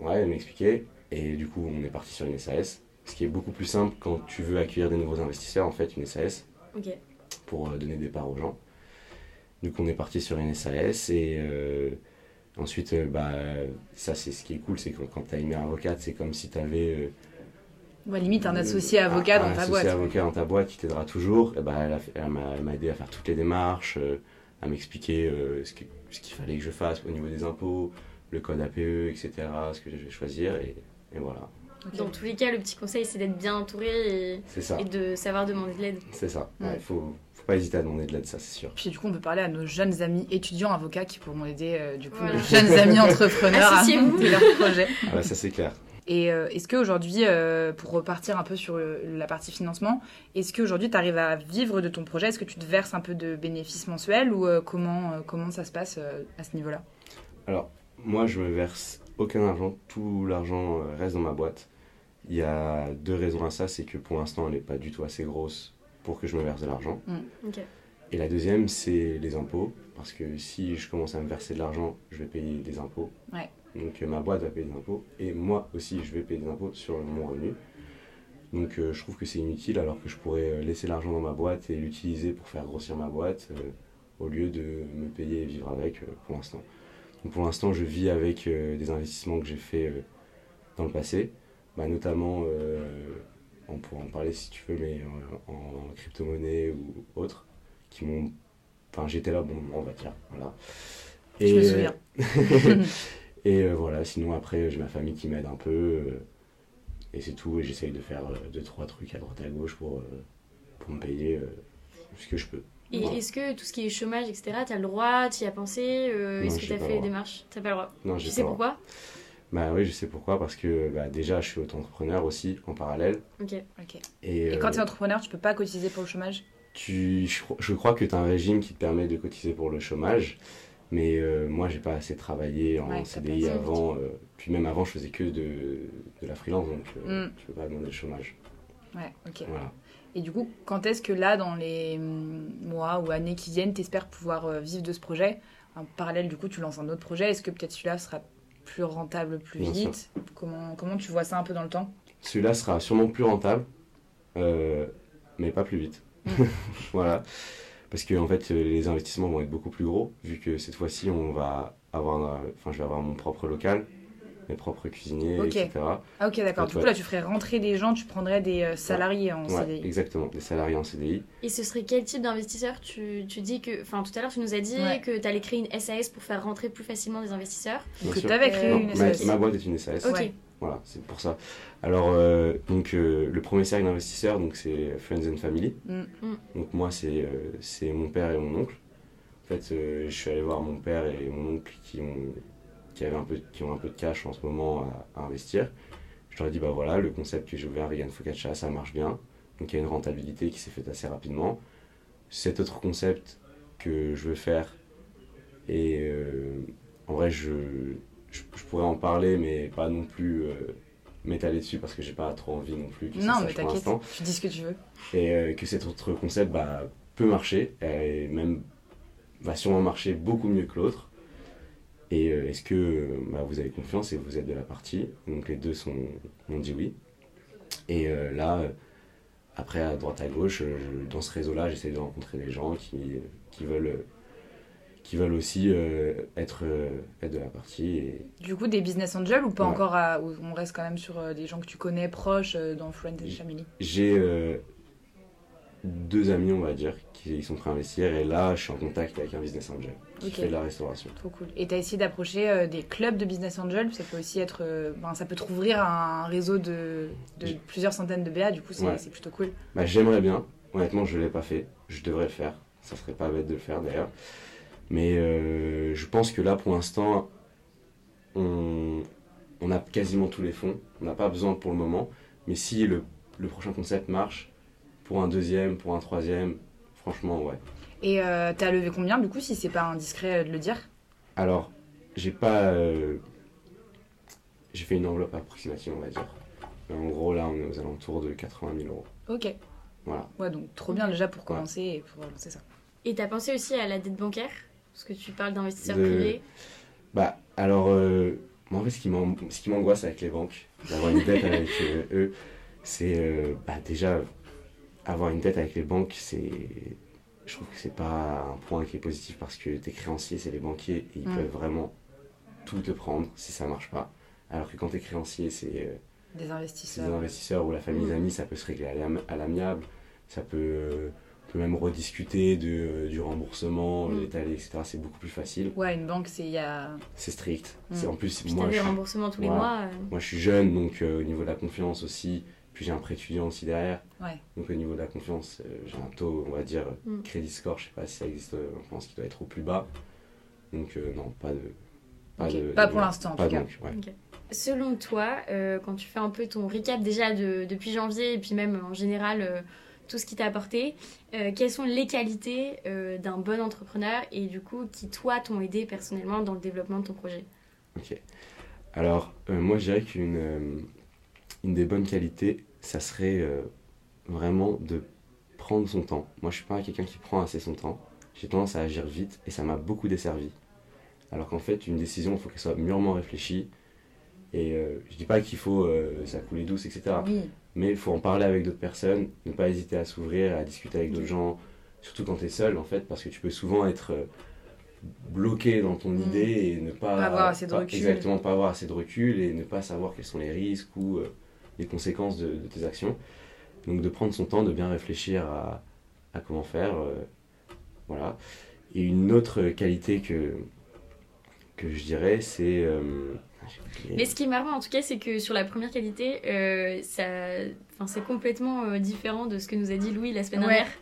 ouais, elle m'expliquait. Et du coup, on est parti sur une SAS. Ce qui est beaucoup plus simple quand tu veux accueillir des nouveaux investisseurs, en fait, une SAS Ok. pour euh, donner des parts aux gens. Donc on est parti sur une SAS et euh, ensuite, euh, bah, ça c'est ce qui est cool, c'est que quand tu as une mère avocate, c'est comme si tu avais Ouais, limite un associé avocat dans ta boîte. Un avocat dans ta boîte qui t'aidera toujours. Et bah, elle a fait- elle m'a aidé à faire toutes les démarches, euh, à m'expliquer euh, ce qu'il fallait que je fasse au niveau des impôts, le code APE, etc., ce que je vais choisir et, et voilà. Dans tous les cas, le petit conseil, c'est d'être bien entouré et, C'est ça, et de savoir demander de l'aide. c'est ça. Ouais. Il faut pas hésiter à demander de l'aide, ça c'est sûr. Puis du coup, on peut parler à nos jeunes amis étudiants avocats qui pourront aider euh, du coup nos jeunes amis entrepreneurs à monter leur projet. Ah bah, ça c'est clair. Et euh, est-ce qu'aujourd'hui, euh, pour repartir un peu sur euh, la partie financement, est-ce qu'aujourd'hui tu arrives à vivre de ton projet? Est-ce que tu te verses un peu de bénéfices mensuels ou euh, comment, euh, comment ça se passe euh, à ce niveau-là? Alors, moi, je me verse aucun argent. Tout l'argent euh, reste dans ma boîte. Il y a deux raisons à ça. C'est que pour l'instant, elle n'est pas du tout assez grosse pour que je me verse de l'argent. Ok. Et la deuxième, c'est les impôts. Parce que si je commence à me verser de l'argent, je vais payer des impôts. Ouais. Donc, euh, ma boîte va payer des impôts. Et moi aussi, je vais payer des impôts sur mon revenu. Donc, euh, je trouve que c'est inutile alors que je pourrais euh, laisser l'argent dans ma boîte et l'utiliser pour faire grossir ma boîte euh, au lieu de me payer et vivre avec pour l'instant. Donc, pour l'instant, je vis avec des investissements que j'ai faits dans le passé, bah, notamment, on pourra en parler si tu veux, mais euh, en crypto-monnaie ou autre, qui m'ont. Enfin, j'étais là, bon, on va dire, voilà. Je me souviens. et euh, voilà, sinon après, j'ai ma famille qui m'aide un peu. euh, et c'est tout. Et j'essaye de faire euh, deux, trois trucs à droite à gauche pour, pour me payer ce que je peux. Et Voilà. est-ce que tout ce qui est chômage, etc., t'as le droit, t'y as pensé Est-ce que t'as pas fait droit. démarches? T'as pas le droit? Non, Tu sais pas- pourquoi? Bah oui, je sais pourquoi. Parce que bah, déjà, je suis auto-entrepreneur aussi, en parallèle. Ok. Ok. Et, Et quand euh, tu es entrepreneur, tu peux pas cotiser pour le chômage? Tu, je, cro- je crois que tu as un régime qui te permet de cotiser pour le chômage. Mais euh, moi, j'ai pas assez travaillé en Ouais, CDI avant. euh, puis même avant, je faisais que de, de la freelance. Donc, euh, Mm. je peux pas demander le chômage. Ouais, ok. Voilà. Et du coup, quand est-ce que là, dans les hum, mois ou années qui viennent, t'espères pouvoir euh, vivre de ce projet? En parallèle, du coup, tu lances un autre projet. Est-ce que peut-être celui-là sera plus rentable plus Bien vite comment, comment tu vois ça un peu dans le temps? Celui-là sera sûrement plus rentable, euh, mais pas plus vite. Mm. voilà. Parce que en fait, euh, les investissements vont être beaucoup plus gros, vu que cette fois-ci, on va avoir, enfin, je vais avoir mon propre local, mes propres cuisiniers, etc. Ah ok, d'accord. Du coup, Ouais. là, tu ferais rentrer des gens, tu prendrais des euh, salariés en Ouais, CDI. exactement, des salariés en CDI. Et ce serait quel type d'investisseur? Tu, tu dis que. Enfin, tout à l'heure, tu nous as dit Ouais. que tu allais créer une SAS pour faire rentrer plus facilement des investisseurs. Bien Que sûr. t'avais créé Euh, une ma, SAS. ma boîte est une SAS. Ok. Voilà, c'est pour ça. Alors, euh, donc, euh, le premier cercle d'investisseurs, donc c'est Friends and Family. Mm. Donc, moi, c'est euh, c'est mon père et mon oncle. En fait, euh, je suis allé voir mon père et mon oncle qui ont, qui avaient un peu, qui ont un peu de cash en ce moment à, à investir. Je leur ai dit, bah voilà, le concept que j'ai ouvert, Vegan Focaccia, ça marche bien. Donc, il y a une rentabilité qui s'est faite assez rapidement. Cet autre concept que je veux faire, et euh, en vrai, je, je, je pourrais en parler, mais pas non plus euh, m'étaler dessus parce que j'ai pas trop envie non plus que Non, mais t'inquiète, tu dis ce que tu veux. Et euh, que cet autre concept bah, peut marcher, et même va sûrement marcher beaucoup mieux que l'autre. Et euh, est-ce que euh, bah, vous avez confiance et vous êtes de la partie? Donc les deux sont, ont dit oui. Et euh, là, après, à droite à gauche, je- dans ce réseau-là, j'essaie de rencontrer des gens qui, qui veulent, qui veulent aussi euh, être, euh, être de la partie. Et Du coup, des business angels ou pas Ouais. encore à... on reste quand même sur euh, des gens que tu connais proches dans Friends and Family? J'ai deux amis, on va dire, qui sont prêts à investir. Et là, je suis en contact avec un business angel qui Ok. fait de la restauration. Trop cool. Et t'as essayé d'approcher euh, des clubs de business angels? Ça peut aussi être. euh, ben, ça peut t'ouvrir un réseau de, de plusieurs centaines de BA, du coup, c'est Ouais. c'est plutôt cool. Bah, J'aimerais bien. Honnêtement, je ne l'ai pas fait. Je devrais le faire. Ça serait pas bête de le faire d'ailleurs. Mais euh, je pense que là, pour l'instant, on, on a quasiment tous les fonds. On n'a pas besoin pour le moment. Mais si le, le prochain concept marche, pour un deuxième, pour un troisième, franchement, ouais. Et euh, t'as levé combien, du coup, si c'est pas indiscret euh, de le dire? Alors, j'ai pas. euh, j'ai fait une enveloppe approximative, on va dire. Mais en gros, là, on est aux alentours de 80 000 euros. Ok. Voilà. Ouais, donc trop bien déjà pour commencer et pour lancer ça. Et tu as pensé aussi à la dette bancaire? Parce que tu parles d'investisseurs De- privés. Bah, alors, euh, moi, en fait, ce qui m'an- ce qui m'angoisse avec les banques, d'avoir une dette avec euh, eux, c'est euh, bah, déjà avoir une dette avec les banques, c'est. Je trouve que c'est pas un point qui est positif parce que tes créanciers, c'est les banquiers et ils Mm. peuvent vraiment tout te prendre si ça marche pas. Alors que quand t'es créancier, c'est euh, Des investisseurs. des investisseurs ou la famille Mm. d'amis, ça peut se régler à l'am- à l'amiable. Ça peut, euh, on peut même rediscuter de, euh, du remboursement, Mm. l'étaler, etc. C'est beaucoup plus facile. Ouais, une banque, c'est il y a. C'est strict. Mm. C'est en plus, Puis moi, je des remboursements tous les mois. euh, moi, je suis jeune, donc euh, au niveau de la confiance aussi. Puis j'ai un prêt étudiant aussi derrière. Ouais. Donc au niveau de la confiance, euh, j'ai un taux, on va dire, Mm. crédit score, je sais pas si ça existe euh, en France, qui doit être au plus bas. Donc euh, non, pas de. Pas, Ok. de, Pas de- pour l'instant, en tout cas. donc, ouais. Selon toi, euh, quand tu fais un peu ton recap déjà de- depuis janvier et puis même en général euh, tout ce qui t'a apporté, euh, quelles sont les qualités euh, d'un bon entrepreneur et du coup qui toi t'ont aidé personnellement dans le développement de ton projet? Ok. Alors, euh, moi, je dirais qu'une euh, une des bonnes qualités, ça serait euh, vraiment de prendre son temps. Moi, je suis pas quelqu'un qui prend assez son temps. J'ai tendance à agir vite et ça m'a beaucoup desservi. Alors qu'en fait, une décision, il faut qu'elle soit mûrement réfléchie. Et euh, je dis pas qu'il faut euh, ça couler douce, etc. Oui. Mais il faut en parler avec d'autres personnes, ne pas hésiter à s'ouvrir, à discuter avec d'autres gens, surtout quand tu es seul en fait, parce que tu peux souvent être euh, bloqué dans ton Mm. idée et ne pas, Pas avoir assez de pas- recul. Exactement, pas avoir assez de recul et ne pas savoir quels sont les risques ou euh, les conséquences de, de tes actions. Donc de prendre son temps, de bien réfléchir à, à comment faire. euh, voilà. Et une autre qualité que, que je dirais, c'est. euh, oublié. Mais ce qui est marrant en tout cas, c'est que sur la première qualité, euh, ça, enfin, c'est complètement euh, différent de ce que nous a dit Louis la semaine Ouais. dernière.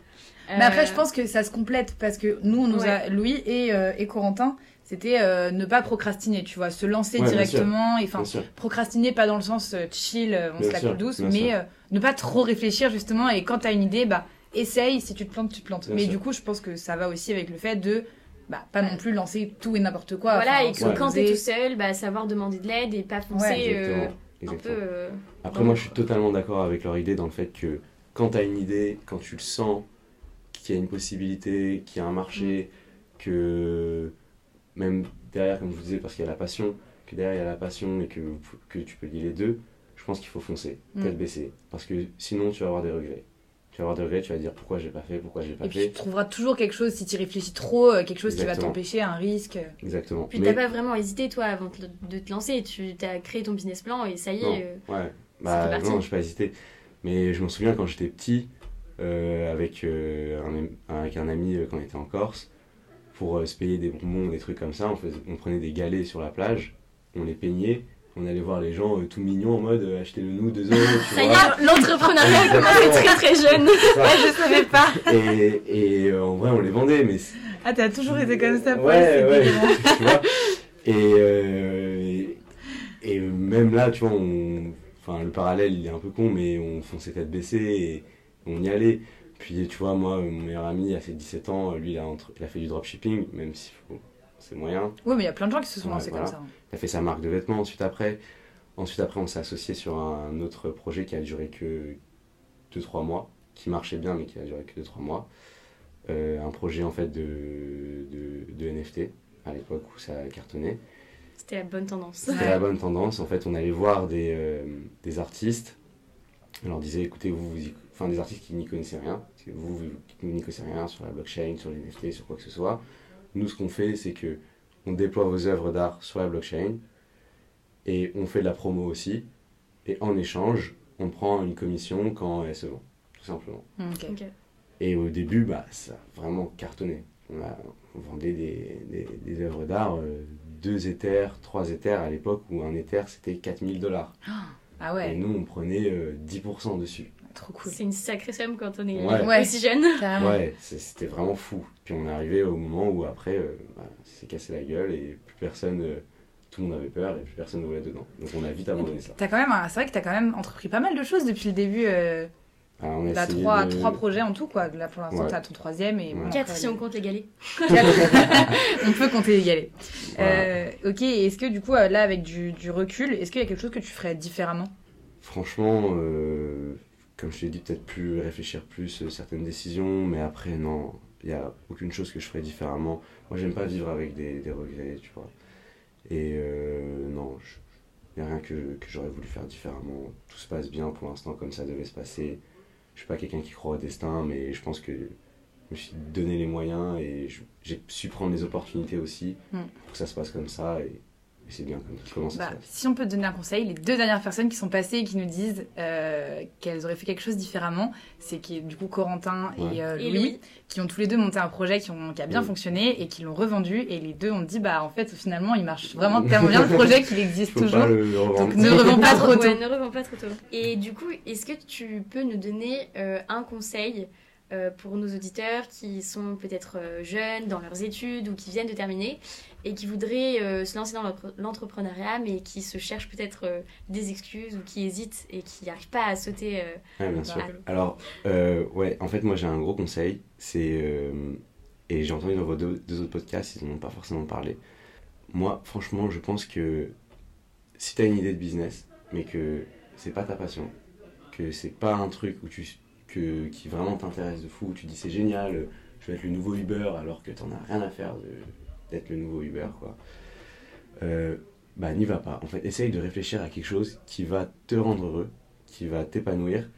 Mais après, Euh, je pense que ça se complète parce que nous, on nous a, Louis et, euh, et Corentin, c'était euh, ne pas procrastiner, tu vois, se lancer Ouais, directement. Et enfin, Bien sûr. procrastiner pas dans le sens euh, chill, euh, on Bien se la coule douce, mais euh, ne pas trop réfléchir justement. Et quand t'as une idée, bah essaye. Si tu te plantes, tu te plantes. Bien mais sûr. du coup, je pense que ça va aussi avec le fait de bah, pas non plus lancer tout et n'importe quoi. Voilà, et que Ouais. quand t'es tout seul, bah, savoir demander de l'aide et pas foncer Ouais, euh, Exactement. un peu. Exactement. euh, Après, moi, je suis totalement d'accord avec leur idée dans le fait que quand tu as une idée, quand tu le sens, qu'il y a une possibilité, qu'il y a un marché, que même derrière, comme je vous disais, parce qu'il y a la passion, que derrière il y a la passion et que, que tu peux lier les deux, je pense qu'il faut foncer, Mm. tête baissée. Parce que sinon, tu vas avoir des regrets. Tu vas avoir des regrets, tu vas dire pourquoi j'ai pas fait, pourquoi j'ai pas Et puis fait. tu trouveras toujours quelque chose, si tu réfléchis trop, euh, quelque chose qui va t'empêcher, un risque. Exactement. Puis Mais- t'as pas vraiment hésité toi avant de te lancer, tu as créé ton business plan et ça y Non. est. euh, Ouais, bah partie. non, j'ai pas hésité. Mais je m'en souviens quand j'étais petit, euh, avec, euh, un, avec un ami euh, quand on était en Corse, pour euh, se payer des bonbons, des trucs comme ça, on, faisait, on prenait des galets sur la plage, on les peignait, on allait voir les gens euh, tout mignons en mode euh, achetez-le nous 2 euros, tu Ça y vois. est, l'entrepreneuriat a commencé très très jeune. Je savais pas. Et, et euh, en vrai, on les vendait, mais c'est- Ah, t'as toujours été comme ça, Paul, Ouais, ouais, délirant. tu vois. Et, euh, et, et même là, tu vois, on, enfin, le parallèle, il est un peu con, mais on fonçait tête baissée et on y allait. Puis, tu vois, moi, mon meilleur ami, à ses 17 ans, lui, il a, entre- il a fait du dropshipping, même si faut- c'est moyen. Ouais, mais il y a plein de gens qui se sont Ouais, lancés voilà. comme ça. hein. Il a fait sa marque de vêtements ensuite après. Ensuite après, on s'est associé sur un autre projet qui a duré que 2-3 mois, qui marchait bien mais qui a duré que 2-3 mois. Euh, un projet en fait de, de, de NFT à l'époque où ça cartonnait. C'était la bonne tendance. C'était Ouais. la bonne tendance. En fait, on allait voir des, euh, des artistes. On leur disait, écoutez, vous, vous y- enfin des artistes qui n'y connaissaient rien, vous, vous qui n'y connaissez rien sur la blockchain, sur les NFT, sur quoi que ce soit. Nous, ce qu'on fait, c'est que on déploie vos œuvres d'art sur la blockchain et on fait de la promo aussi. Et en échange, on prend une commission quand elle se vend, tout simplement. Ok. Ok. Et au début, bah, ça a vraiment cartonné. On, a, on vendait des, des, des œuvres d'art, 2 éthers, 3 éthers à l'époque où un éther c'était 4000 dollars. Ah Et ouais, nous, on prenait euh, 10% dessus. Trop cool. C'est une sacrée somme quand on est Ouais. Ouais. aussi jeune. Ouais, c'est- c'était vraiment fou. Puis on est arrivé au moment où après, euh, bah, ça s'est cassé la gueule et plus personne, euh, tout le monde avait peur et plus personne ne voulait dedans. Donc on a vite abandonné ça. T'as quand même, c'est vrai que t'as quand même entrepris pas mal de choses depuis le début. Euh, Alors, on a t'as essayé trois, de- trois projets en tout, quoi. Là, pour l'instant, Ouais. t'as ton troisième et Ouais. Quatre si on compte les galets. on peut compter les galets. Voilà. Euh, ok, est-ce que du coup, euh, là, avec du, du recul, est-ce qu'il y a quelque chose que tu ferais différemment? Franchement, euh, comme je t'ai dit, peut-être plus réfléchir plus euh, certaines décisions, mais après, non, il n'y a aucune chose que je ferais différemment. Moi, j'aime pas vivre avec des, des regrets, tu vois. Et euh, non, il n'y a rien que, que j'aurais voulu faire différemment. Tout se passe bien pour l'instant comme ça devait se passer. Je suis pas quelqu'un qui croit au destin, mais je pense que je me suis donné les moyens et j'ai su prendre les opportunités aussi Mm. pour que ça se passe comme ça. Et c'est bien comme, comment ça Bah, si on peut te donner un conseil, les deux dernières personnes qui sont passées et qui nous disent euh, qu'elles auraient fait quelque chose différemment, c'est qui du coup Corentin Ouais. et, euh, Et Louis, Louis. qui ont tous les deux monté un projet qui, ont, qui a bien Mm. fonctionné et qui l'ont revendu. Et les deux ont dit, bah en fait, finalement, il marche vraiment tellement bien le projet qu'il existe Faut toujours. Donc ne revends pas trop tôt. Ouais, ne revends pas trop tôt. Et du coup, est-ce que tu peux nous donner euh, un conseil euh, pour nos auditeurs qui sont peut-être euh, jeunes dans leurs études ou qui viennent de terminer et qui voudraient euh, se lancer dans l'entre- l'entrepreneuriat mais qui se cherchent peut-être euh, des excuses ou qui hésitent et qui n'arrivent pas à sauter euh, Ouais, bien sûr. Alors, ouais, en fait, moi j'ai un gros conseil. C'est. et j'ai entendu dans vos deux, deux autres podcasts, ils n'en ont pas forcément parlé. Moi, franchement, je pense que si tu as une idée de business, mais que c'est pas ta passion, que c'est pas un truc où tu, que, qui vraiment t'intéresse de fou, où tu dis c'est génial, je vais être le nouveau Uber alors que t'en as rien à faire de- d'être le nouveau Uber, quoi. Euh, bah, n'y va pas. En fait, essaye de réfléchir à quelque chose qui va te rendre heureux, qui va t'épanouir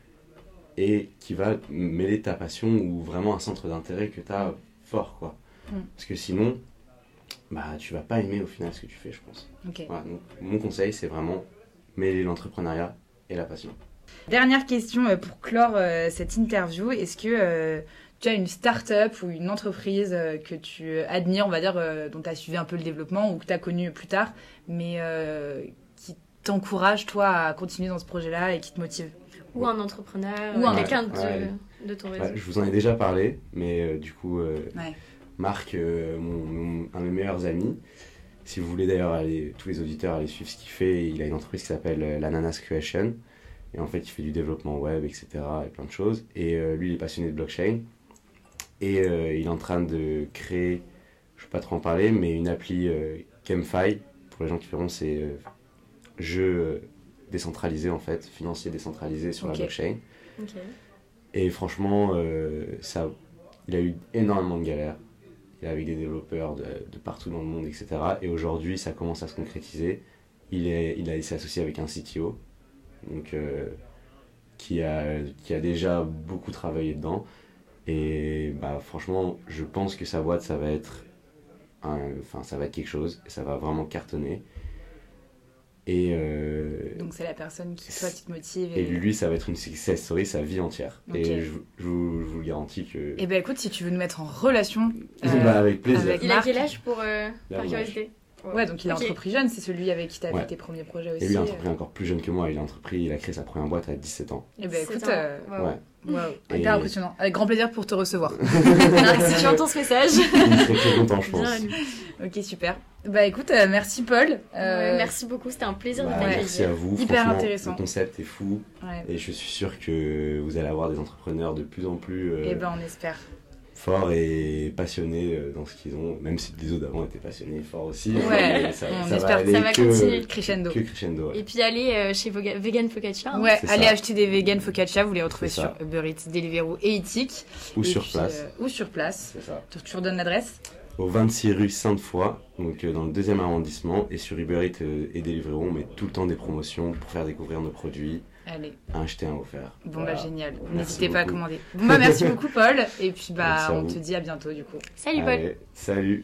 et qui va mêler ta passion ou vraiment un centre d'intérêt que tu as fort, quoi. Mm. Parce que sinon, bah, tu vas pas aimer au final ce que tu fais, je pense. Voilà, donc, mon conseil, c'est vraiment mêler l'entrepreneuriat et la passion. Dernière question euh, pour clore euh, cette interview. Est-ce que euh, tu as une start-up ou une entreprise euh, que tu admires, on va dire, euh, dont tu as suivi un peu le développement ou que tu as connu plus tard, mais euh, qui t'encourage, toi, à continuer dans ce projet-là et qui te motive ou un entrepreneur Ou ou un- quelqu'un de, Ouais. de ton Ouais, réseau. je vous en ai déjà parlé, mais euh, du coup, euh, Ouais. Marc, euh, mon, mon- un de mes meilleurs amis, si vous voulez d'ailleurs aller, tous les auditeurs aller suivre ce qu'il fait, il a une entreprise qui s'appelle euh, l'Ananas Creation. Et en fait, il fait du développement web, etc. et plein de choses. Et euh, lui, il est passionné de blockchain. Et euh, il est en train de créer, je ne vais pas trop en parler, mais une appli euh. Pour les gens qui verront, c'est euh, jeu euh, décentralisé en fait, financier décentralisé sur la blockchain. Et franchement, euh, ça, il a eu énormément de galères. Il est avec des développeurs de, de partout dans le monde, etc. Et aujourd'hui, ça commence à se concrétiser. Il, est, il a s'est associé avec un CTO, donc, qui, a, qui a déjà beaucoup travaillé dedans. Et bah, franchement, je pense que sa boîte, ça va être, enfin, ça va être quelque chose. Et ça va vraiment cartonner. Et, euh, Donc c'est la personne qui, toi, qui te motive. et lui, ça va être une success story sa vie entière. Et je, je vous, je vous le garantis que. Et ben écoute, si tu veux nous mettre en relation. Bah, euh, avec plaisir. avec- Il a quel âge pour euh, par curiosité? Ouais, donc il a Ok. entrepris jeune, c'est celui avec qui tu as Ouais. fait tes premiers projets aussi. Et lui, a entrepris encore plus jeune que moi. Il a entrepris, il a créé sa première boîte à 17 ans. Et ben écoute, C'est un- euh, Waouh. Ouais. Et- hyper impressionnant. Avec grand plaisir pour te recevoir. Si tu entends ce message, serait très content, je pense. ok, super. Bah écoute, euh, merci Paul. Ouais, Euh, merci beaucoup, c'était un plaisir Bah, de Ouais. Merci à vous. Hyper intéressant. Le concept est fou. ouais. Et je suis sûr que vous allez avoir des entrepreneurs de plus en plus euh, Et ben on espère. Forts et passionnés euh, dans ce qu'ils ont. Même si les autres d'avant étaient passionnés, forts aussi. Ouais, ça, on ça espère va que ça va que, continuer. Crescendo. que crescendo. ouais. Et puis aller euh, chez Voga- Vegan Focaccia. hein. Ouais, allez ça. acheter des vegan focaccia, vous les retrouvez sur. Uber Eats, Deliveroo et Eatic. Ou Et sur puis, place. euh, ou sur place. C'est ça. Tu tu redonnes l'adresse Au 26 rue Sainte-Foy, donc euh, dans le deuxième arrondissement. Et sur Uber Eats euh, et Deliveroo, on met tout le temps des promotions pour faire découvrir nos produits. Allez, Un acheté, un offert. bon Voilà. bah génial. N'hésitez pas à commander. Bon bah merci beaucoup Paul. Et puis bah Merci on vous. te dit à bientôt du coup. Salut Paul. Allez, salut